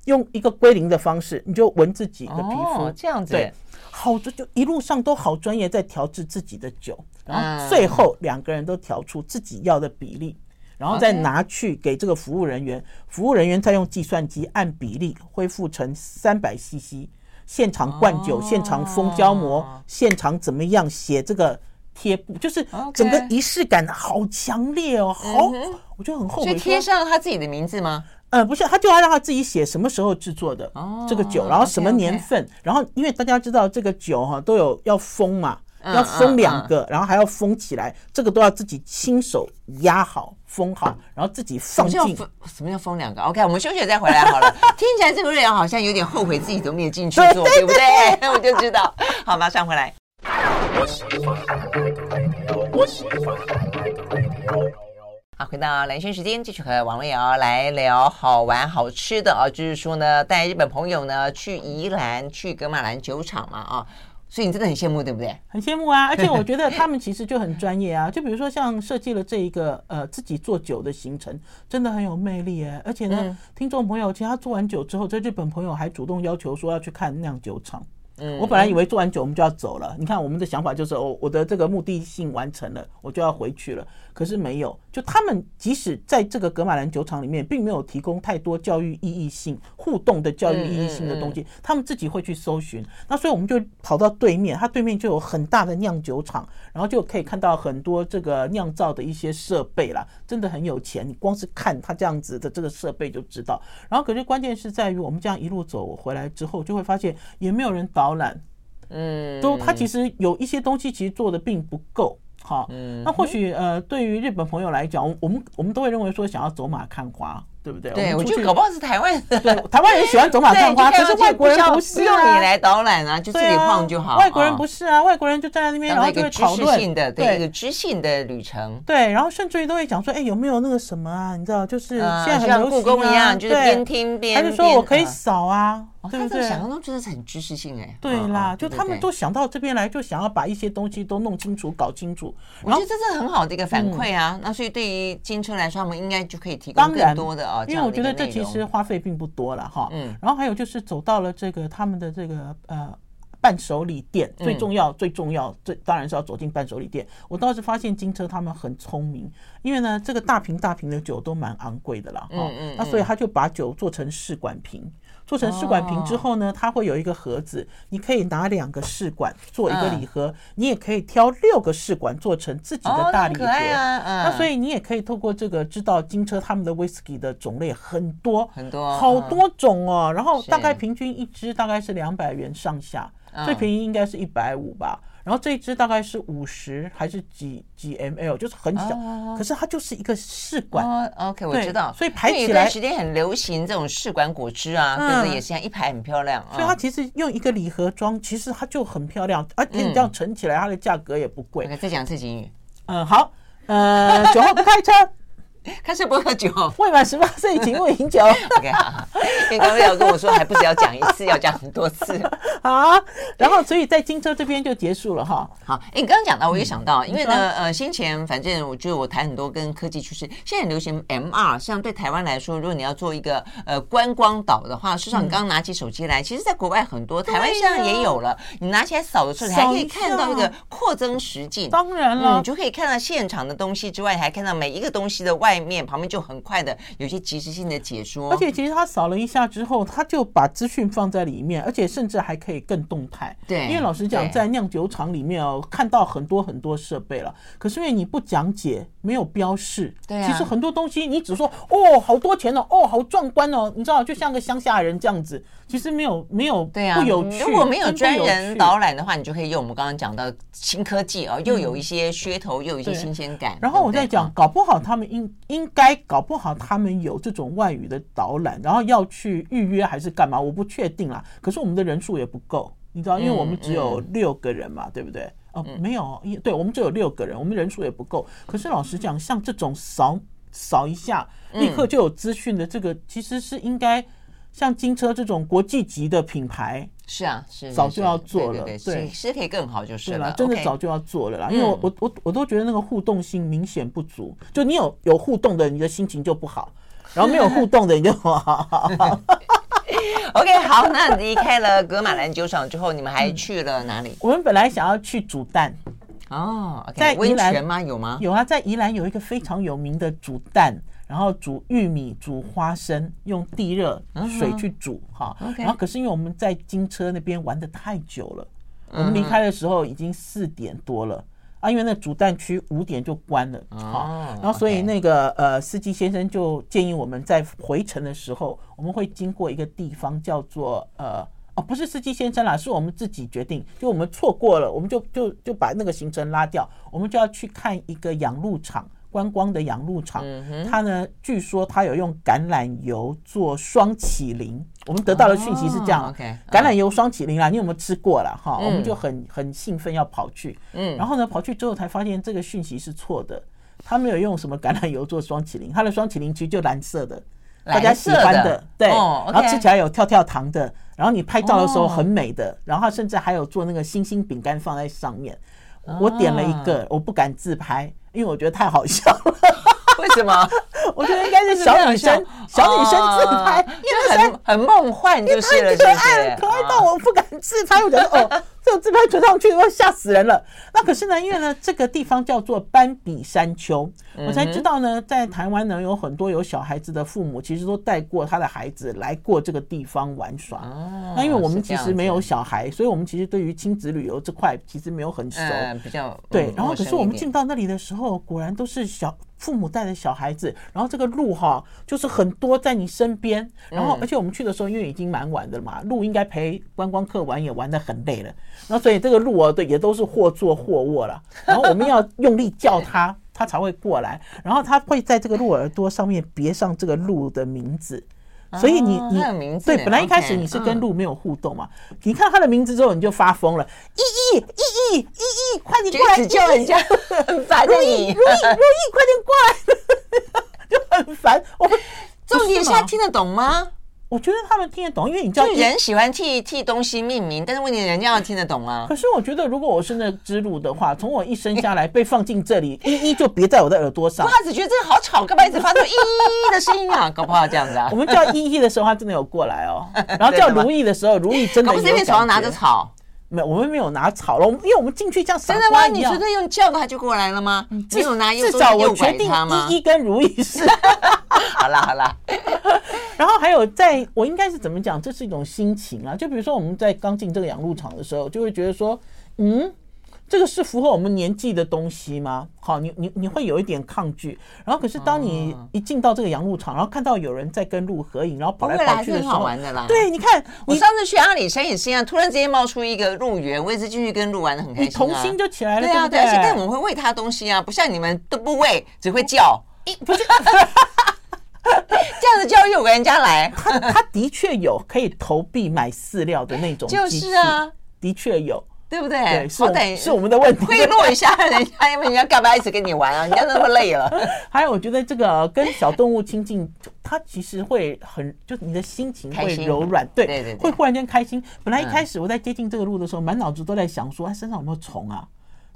Speaker 2: 用一个归零的方式，你就闻自己的皮肤。
Speaker 1: 这样子，
Speaker 2: 对，好，就就一路上都好专业，在调制自己的酒，然后最后两个人都调出自己要的比例，然后再拿去给这个服务人员，服务人员再用计算机按比例恢复成三百 CC，现场灌酒，现场封胶膜，现场怎么样写这个。贴布就是整个仪式感好强烈哦，好，我就很后悔。
Speaker 1: 所以贴上他自己的名字吗？
Speaker 2: 呃，不是，他就要让他自己写什么时候制作的这个酒，然后什么年份，然后因为大家知道这个酒哈都有要封嘛，要封两个，然后还要封起来，这个都要自己亲手压好封好，然后自己放进。
Speaker 1: 什么叫封两个？OK，我们休息再回来好了。听起来这个人好像有点后悔自己都没有进去做，对不对？我就知道。好，马上回来。好，回到蓝轩时间，继续和王瑞瑶来聊好玩好吃的啊，就是说呢，带日本朋友呢去宜兰，去格马兰酒厂嘛啊，所以你真的很羡慕，对不对？
Speaker 2: 很羡慕啊，而且我觉得他们其实就很专业啊，就比如说像设计了这一个呃自己做酒的行程，真的很有魅力哎，而且呢，嗯、听众朋友，其实他做完酒之后，这日本朋友还主动要求说要去看酿酒厂。嗯，我本来以为做完酒我们就要走了。你看，我们的想法就是，哦，我的这个目的性完成了，我就要回去了。可是没有，就他们即使在这个格马兰酒厂里面，并没有提供太多教育意义性、互动的教育意义性的东西，他们自己会去搜寻。那所以我们就跑到对面，它对面就有很大的酿酒厂，然后就可以看到很多这个酿造的一些设备啦，真的很有钱。你光是看它这样子的这个设备就知道。然后可是关键是在于，我们这样一路走回来之后，就会发现也没有人导览，嗯，都他其实有一些东西其实做的并不够。好，那或许呃，对于日本朋友来讲，我们我们都会认为说想要走马看花。对不对？
Speaker 1: 对，我觉得搞不好是台湾人，
Speaker 2: 台湾人喜欢走马看花，可是外国人不是啊，
Speaker 1: 不用你来导览啊，就自己晃就好。
Speaker 2: 外国人不是啊，外国人就站在那边，然后就会讨论，
Speaker 1: 对一个知性的旅程。
Speaker 2: 对，然后甚至于都会讲说，哎，有没有那个什么啊？你知道，就是现在很流行
Speaker 1: 故宫一样，就是边听边，
Speaker 2: 他就说我可以扫啊，对不对？
Speaker 1: 想象中就是很知识性哎。
Speaker 2: 对啦，就他们都想到这边来，就想要把一些东西都弄清楚、搞清楚。
Speaker 1: 我觉得这是很好的一个反馈啊。那所以对于金车来说，他们应该就可以提供更多的啊，
Speaker 2: 因为我觉得这。其实花费并不多了哈，嗯，然后还有就是走到了这个他们的这个呃伴手礼店，最重要最重要最当然是要走进伴手礼店。我倒是发现金车他们很聪明，因为呢这个大瓶大瓶的酒都蛮昂贵的了哈，那所以他就把酒做成试管瓶。做成试管瓶之后呢，它会有一个盒子，你可以拿两个试管做一个礼盒，你也可以挑六个试管做成自己的大礼盒。那所以你也可以透过这个知道金车他们的威士忌的种类很多很多好多种哦，然后大概平均一支大概是两百元上下，最便宜应该是一百五吧。然后这一支大概是五十还是几几 ml，就是很小，可是它就是一个试管。
Speaker 1: OK，我知道。
Speaker 2: 所以排起
Speaker 1: 来，时间很流行这种试管果汁啊，对不对？也是一排很漂亮。
Speaker 2: 所以它其实用一个礼盒装，其实它就很漂亮，而且你这样盛起来，它的价格也不贵。
Speaker 1: 再讲次警语。
Speaker 2: 嗯，好。呃，酒后不开车，
Speaker 1: 开车不喝酒，
Speaker 2: 未满十八岁请勿饮酒。
Speaker 1: OK，好，因为刚刚要跟我说，还不是要讲一次，要讲很多次
Speaker 2: 啊。然后，所以在荆州这边就结束了哈。
Speaker 1: 好，哎，你刚刚讲到，我也想到，因为呢，呃，先前反正我觉得我谈很多跟科技趋势，现在很流行 MR，实际上对台湾来说，如果你要做一个呃观光岛的话，事实上你刚刚拿起手机来，其实在国外很多，台湾现在也有了。你拿起来扫的时候，你还可以看到一个扩增实境，
Speaker 2: 当然了，
Speaker 1: 你就可以看到现场的东西之外，还看到每一个东西的外。外面旁边就很快的有些及时性的解说，
Speaker 2: 而且其实他扫了一下之后，他就把资讯放在里面，而且甚至还可以更动态。
Speaker 1: 对，
Speaker 2: 因为老实讲，在酿酒厂里面哦，看到很多很多设备了，可是因为你不讲解，没有标示，
Speaker 1: 对啊，
Speaker 2: 其实很多东西你只说哦，好多钱哦，哦，好壮观哦，你知道，就像个乡下人这样子，其实没有没有
Speaker 1: 对啊，
Speaker 2: 不有趣。
Speaker 1: 如果没有专人导览的话，你就可以用我们刚刚讲到新科技哦，又有一些噱头，又有一些新鲜感。
Speaker 2: 然后我在讲，搞不好他们应应该搞。不好，他们有这种外语的导览，然后要去预约还是干嘛？我不确定啦。可是我们的人数也不够，你知道，因为我们只有六个人嘛，对不对？哦，没有，对，我们只有六个人，我们人数也不够。可是老实讲，像这种扫扫一下，立刻就有资讯的这个，其实是应该像金车这种国际级的品牌，
Speaker 1: 是啊，是
Speaker 2: 早就要做了，
Speaker 1: 对，其实可以更好就是了，
Speaker 2: 真的早就要做了啦。因为我我我我都觉得那个互动性明显不足，就你有有互动的，你的心情就不好，然后没有互动的你就好。
Speaker 1: OK，好，那离开了格马兰酒厂之后，你们还去了哪里？
Speaker 2: 我们本来想要去煮蛋
Speaker 1: 哦，在温泉吗？有吗？
Speaker 2: 有啊，在宜兰有一个非常有名的煮蛋。然后煮玉米、煮花生，用地热水去煮哈。然后可是因为我们在金车那边玩的太久了，我们离开的时候已经四点多了啊，因为那主弹区五点就关了。好，然后所以那个呃司机先生就建议我们在回程的时候，我们会经过一个地方叫做呃哦不是司机先生啦，是我们自己决定，就我们错过了，我们就就就把那个行程拉掉，我们就要去看一个养鹿场。观光的养鹿场，它呢，据说它有用橄榄油做双麒麟。我们得到的讯息是这样，橄榄油双麒麟啦，你有没有吃过了哈？我们就很很兴奋要跑去，嗯，然后呢，跑去之后才发现这个讯息是错的，他没有用什么橄榄油做双麒麟，它的双麒麟其实就蓝色的，大家喜欢的，对，然后吃起来有跳跳糖的，然后你拍照的时候很美的，然后甚至还有做那个星星饼干放在上面。我点了一个，我不敢自拍。因为我觉得太好笑了，
Speaker 1: 为什么？
Speaker 2: 我觉得应该是小女生，小女生自拍，
Speaker 1: 因为很很梦幻，就是了，
Speaker 2: 可爱，可爱到我不敢自拍。我觉得哦。这个自拍传上去都吓死人了。那可是呢，因为呢，这个地方叫做斑比山丘，我才知道呢，在台湾呢，有很多有小孩子的父母，其实都带过他的孩子来过这个地方玩耍。那因为我们其实没有小孩，所以我们其实对于亲子旅游这块其实没有很熟，
Speaker 1: 比较
Speaker 2: 对。然后可是我们进到那里的时候，果然都是小。父母带着小孩子，然后这个鹿哈，就是很多在你身边，然后而且我们去的时候，因为已经蛮晚的了嘛，鹿应该陪观光客玩也玩得很累了，那所以这个鹿哦，对，也都是或坐或卧了，然后我们要用力叫它，它才会过来，然后它会在这个鹿耳朵上面别上这个鹿的名字。所以你你对，本来一开始你是跟鹿没有互动嘛，你看他的名字之后你就发疯了，意意意意意意，快点过来，
Speaker 1: 只叫人家很烦，
Speaker 2: 如意如意如意，快点过来，就很烦。我们
Speaker 1: 重点是他听得懂吗？
Speaker 2: 我觉得他们听得懂，因为你知道，
Speaker 1: 人喜欢替替东西命名，但是问题人家要听得懂啊。
Speaker 2: 可是我觉得，如果我是那只鹿的话，从我一生下来被放进这里，依依就别在我的耳朵上。
Speaker 1: 他只觉得这个好吵，干嘛一直发出依依的声音啊？搞不好这样子啊。
Speaker 2: 我们叫依依的时候，他真的有过来哦。然后叫如意的时候，如意真的有。我们这边
Speaker 1: 手上拿着草，
Speaker 2: 没有，我们没有拿草了。因为我们进去这样，
Speaker 1: 真的吗？你觉得用叫的他就过来了吗？没有拿，
Speaker 2: 至少我决定依依跟如意是。
Speaker 1: 好 啦好啦。
Speaker 2: 然后还有，在我应该是怎么讲？这是一种心情啊。就比如说，我们在刚进这个养鹿场的时候，就会觉得说，嗯，这个是符合我们年纪的东西吗？好，你你你会有一点抗拒。然后，可是当你一进到这个养鹿场，然后看到有人在跟鹿合影，然后跑来跑去的时候，
Speaker 1: 好玩的啦。
Speaker 2: 对，你看，
Speaker 1: 我上次去阿里山也是一样，突然之间冒出一个鹿园，我也是进去跟鹿玩的很开心，啊，
Speaker 2: 童心就起来了。对
Speaker 1: 啊，对，而且但我们会喂它东西啊，不像你们都不喂，只会叫。不是。这样子教育有个人家来，
Speaker 2: 他他的确有可以投币买饲料的那种
Speaker 1: 就是啊，
Speaker 2: 的确有。
Speaker 1: 对不对？
Speaker 2: 对，是是我们的问题。
Speaker 1: 贿赂一下人家，因为人家干嘛一直跟你玩啊？人家那么累了。
Speaker 2: 还有，我觉得这个跟小动物亲近，它其实会很，就你的心情会柔软，对
Speaker 1: 对对，
Speaker 2: 会忽然间开心。本来一开始我在接近这个路的时候，满脑子都在想说，它身上有没有虫啊？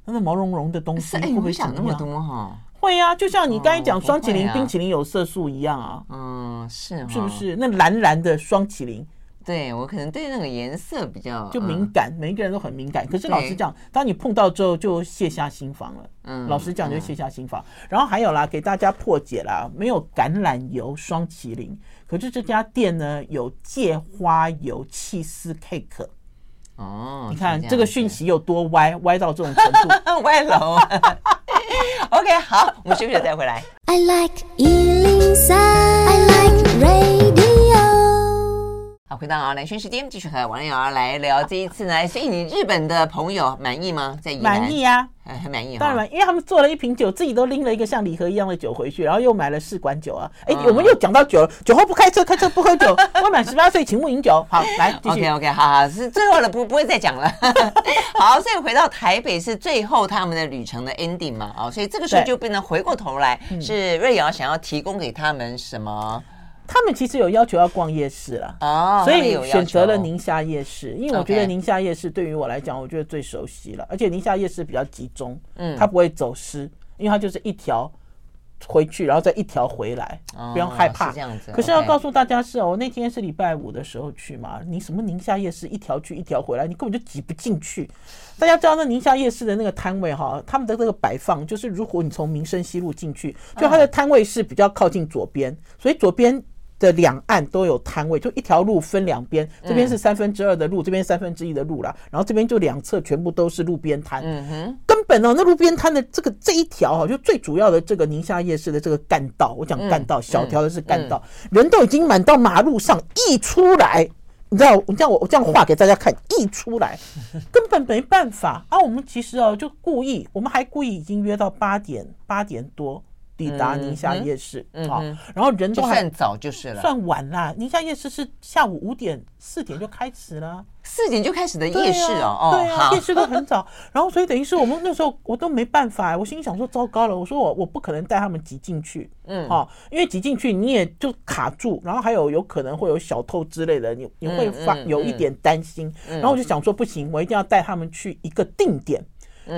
Speaker 2: 那个毛茸茸的东西会不会
Speaker 1: 想那么多哈？
Speaker 2: 会呀，就像你刚才讲双麒麟冰淇淋有色素一样啊。
Speaker 1: 嗯，是
Speaker 2: 是不是？那蓝蓝的双麒麟。
Speaker 1: 对，我可能对那个颜色比较
Speaker 2: 就敏感，每一个人都很敏感。可是老实讲，当你碰到之后，就卸下心防了。嗯，老实讲，就卸下心防。然后还有啦，给大家破解啦，没有橄榄油双麒麟，可是这家店呢有芥花油起司 cake。哦，你看这个讯息有多歪，歪到这种程度，
Speaker 1: 歪楼。OK，好，我们休息了再回来。I like 回到啊，兰萱时间，继续和王瑶来聊这一次呢。所以你日本的朋友满意吗？在
Speaker 2: 满意呀，
Speaker 1: 很 很满意。
Speaker 2: 当然满意，因为他们做了一瓶酒，自己都拎了一个像礼盒一样的酒回去，然后又买了试管酒啊。哎，我们又讲到酒了，酒后不开车，开车不喝酒。未满十八岁，请勿饮酒。好，来继续。
Speaker 1: OK OK，好好，是最后了，不不会再讲了。好，所以回到台北是最后他们的旅程的 ending 嘛？哦，所以这个时候就变成回过头来，是瑞瑶想要提供给他们什么？
Speaker 2: 他们其实有要求要逛夜市了啊，所以选择了宁夏夜市，因为我觉得宁夏夜市对于我来讲，我觉得最熟悉了，而且宁夏夜市比较集中，嗯，它不会走失，因为它就是一条回去，然后再一条回来，不用害怕。这样子。可是要告诉大家是哦，那天是礼拜五的时候去嘛，你什么宁夏夜市一条去一条回来，你根本就挤不进去。大家知道那宁夏夜市的那个摊位哈，他们的这个摆放就是，如果你从民生西路进去，就它的摊位是比较靠近左边，所以左边。的两岸都有摊位，就一条路分两边，这边是三分之二的路，这边三分之一的路啦，然后这边就两侧全部都是路边摊。嗯哼，根本哦，那路边摊的这个这一条哈，就最主要的这个宁夏夜市的这个干道，我讲干道，小条的是干道，人都已经满到马路上溢出来，你知道，你这样我我这样画给大家看，溢出来，根本没办法啊。我们其实哦，就故意，我们还故意已经约到八点八点多。抵达宁夏夜市，好，然后人都还
Speaker 1: 算早就是了，
Speaker 2: 算晚啦。宁夏夜市是下午五点四点就开始了，
Speaker 1: 四点就开始的夜市哦，
Speaker 2: 对啊，夜市都很早。然后所以等于是我们那时候我都没办法，我心里想说糟糕了，我说我我不可能带他们挤进去，嗯，好，因为挤进去你也就卡住，然后还有有可能会有小偷之类的，你你会发有一点担心。然后我就想说不行，我一定要带他们去一个定点，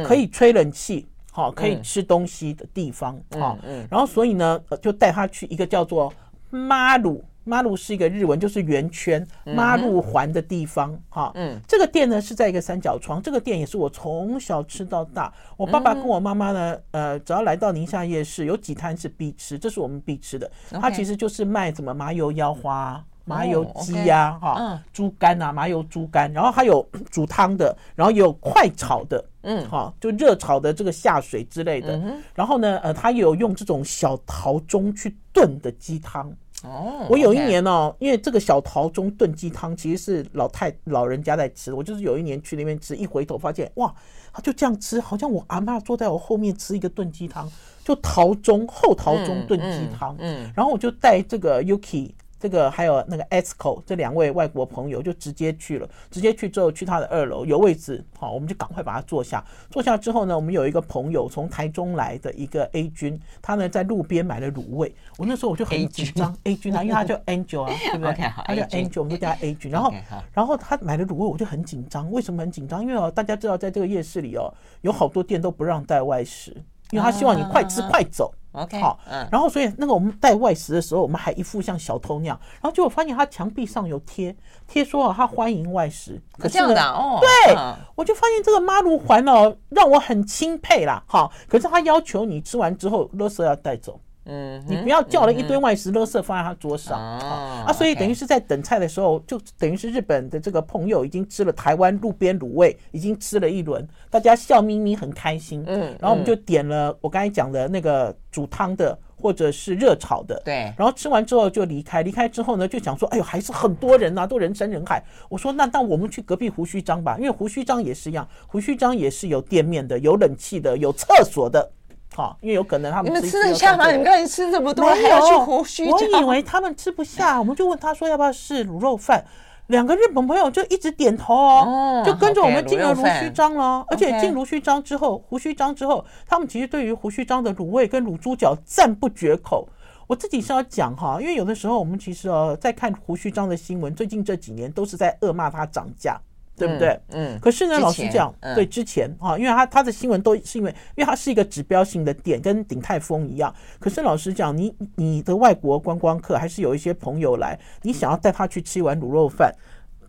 Speaker 2: 可以吹冷气。好，可以吃东西的地方，好，然后所以呢，就带他去一个叫做妈鲁，妈鲁是一个日文，就是圆圈妈鲁环的地方，哈，嗯，这个店呢是在一个三角窗，这个店也是我从小吃到大，我爸爸跟我妈妈呢，呃，只要来到宁夏夜市，有几摊是必吃，这是我们必吃的，它其实就是卖什么麻油腰花。麻油鸡呀，哈，猪肝啊，麻油猪肝，然后还有 煮汤的，然后也有快炒的，嗯，哈，就热炒的这个下水之类的，然后呢，呃，他有用这种小陶盅去炖的鸡汤。哦，我有一年哦，因为这个小陶盅炖鸡汤其实是老太老人家在吃，我就是有一年去那边吃，一回头发现哇，他就这样吃，好像我阿妈坐在我后面吃一个炖鸡汤，就陶盅厚陶盅炖鸡汤，嗯，然后我就带这个 Yuki。这个还有那个 Esco 这两位外国朋友就直接去了，直接去之后去他的二楼有位置，好，我们就赶快把他坐下。坐下之后呢，我们有一个朋友从台中来的一个 A 君，他呢在路边买了卤味。我那时候我就很紧张，A 君啊，因为他叫 Angel 啊，对不对？他叫 Angel，我们就叫他 A 君。然后，然后他买了卤味，我就很紧张。为什么很紧张？因为哦，大家知道在这个夜市里哦，有好多店都不让带外食，因为他希望你快吃快走。OK，好，嗯，然后所以那个我们带外食的时候，我们还一副像小偷那样，然后结果发现他墙壁上有贴贴说啊，他欢迎外食，
Speaker 1: 可这样的哦，
Speaker 2: 对，我就发现这个妈路环哦，让我很钦佩啦，好，可是他要求你吃完之后，垃圾要带走。嗯，你不要叫了一堆外食，垃圾放在他桌上啊！啊，所以等于是在等菜的时候，就等于是日本的这个朋友已经吃了台湾路边卤味，已经吃了一轮，大家笑眯眯，很开心。嗯，然后我们就点了我刚才讲的那个煮汤的，或者是热炒的。对，然后吃完之后就离开。离开之后呢，就想说，哎呦，还是很多人呐，都人山人海。我说，那那我们去隔壁胡须章吧，因为胡须章也是一样，胡须章也是有店面的，有冷气的，有厕所的。好，因为有可能他们
Speaker 1: 你们吃得下吗？你们刚才吃这么多，还要去胡须？
Speaker 2: 我以为他们吃不下，我们就问他说要不要试卤肉饭。两个日本朋友就一直点头哦，就跟着我们进了胡须章了。而且进胡须章之后，胡须章之后，他们其实对于胡须章的卤味跟卤猪脚赞不绝口。我自己是要讲哈，因为有的时候我们其实哦在看胡须章的新闻，最近这几年都是在恶骂它涨价。对不对？嗯。嗯，可是呢，老实讲，嗯、对之前啊，因为他他的新闻都是因为，因为它是一个指标性的点，跟鼎泰丰一样。可是老实讲，你你的外国观光客还是有一些朋友来，你想要带他去吃一碗卤肉饭，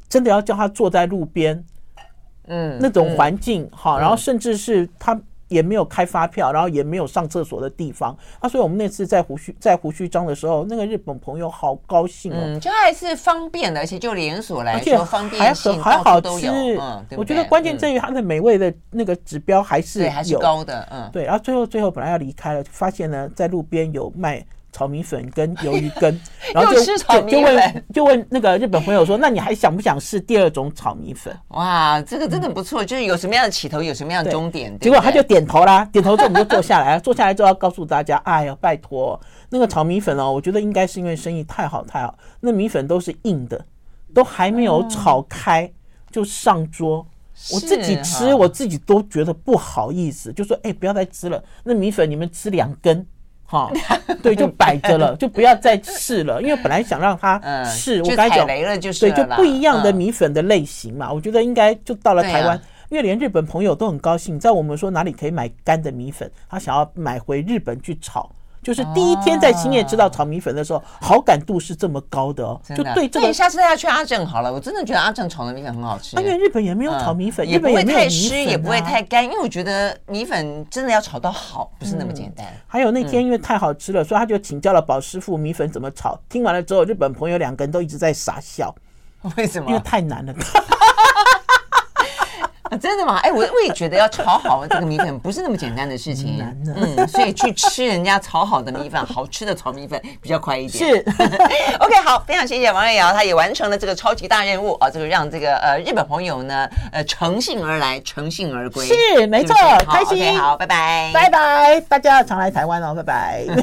Speaker 2: 真的要叫他坐在路边，嗯，那种环境哈，然后甚至是他。也没有开发票，然后也没有上厕所的地方。啊，所以我们那次在胡须在胡须章的时候，那个日本朋友好高兴哦，
Speaker 1: 嗯，就还是方便的，而且就连锁
Speaker 2: 来说，
Speaker 1: 方便性
Speaker 2: 还好吃，
Speaker 1: 嗯，
Speaker 2: 我觉得关键在于它的美味的那个指标还是有
Speaker 1: 还是高的，嗯，
Speaker 2: 对，然后最后最后本来要离开了，发现呢在路边有卖。炒米粉跟鱿鱼 羹，然后就就问就问那个日本朋友说：“那你还想不想试第二种炒米粉？”
Speaker 1: 哇，这个真的不错，就是有什么样的起头，有什么样的终点。
Speaker 2: 结果他就点头啦，点头之后我们就坐下来，坐下来之后要告诉大家：“哎呀，拜托，那个炒米粉哦，我觉得应该是因为生意太好太好，那米粉都是硬的，都还没有炒开就上桌。我自己吃，我自己都觉得不好意思，就说：哎，不要再吃了，那米粉你们吃两根。”好，对，就摆着了，就不要再试了，因为本来想让他试，我刚才讲
Speaker 1: 雷了就是，
Speaker 2: 对，就不一样的米粉的类型嘛，我觉得应该就到了台湾，因为连日本朋友都很高兴，在我们说哪里可以买干的米粉，他想要买回日本去炒。就是第一天在新叶吃到炒米粉的时候，好感度是这么高的哦，就对这个。
Speaker 1: 下次带他去阿正好了，我真的觉得阿正炒的米粉很好吃。
Speaker 2: 因为日本也没有炒米粉，
Speaker 1: 也不会太湿，也不会太干，因为我觉得米粉真的要炒到好，不是那么简单。
Speaker 2: 还有那天因为太好吃了，所以他就请教了宝师傅米粉怎么炒。听完了之后，日本朋友两个人都一直在傻笑，
Speaker 1: 为什么？
Speaker 2: 因为太难了。
Speaker 1: 啊、真的吗？哎，我我也觉得要炒好这个米粉不是那么简单的事情。嗯，所以去吃人家炒好的米粉，好吃的炒米粉比较快一点。
Speaker 2: 是，
Speaker 1: OK，好，非常谢谢王瑞瑶，他也完成了这个超级大任务啊，这个让这个呃日本朋友呢呃乘兴而来，乘兴而归。
Speaker 2: 是，没错，开心。
Speaker 1: 好，okay, 好，拜拜，
Speaker 2: 拜拜，大家要常来台湾哦，拜拜。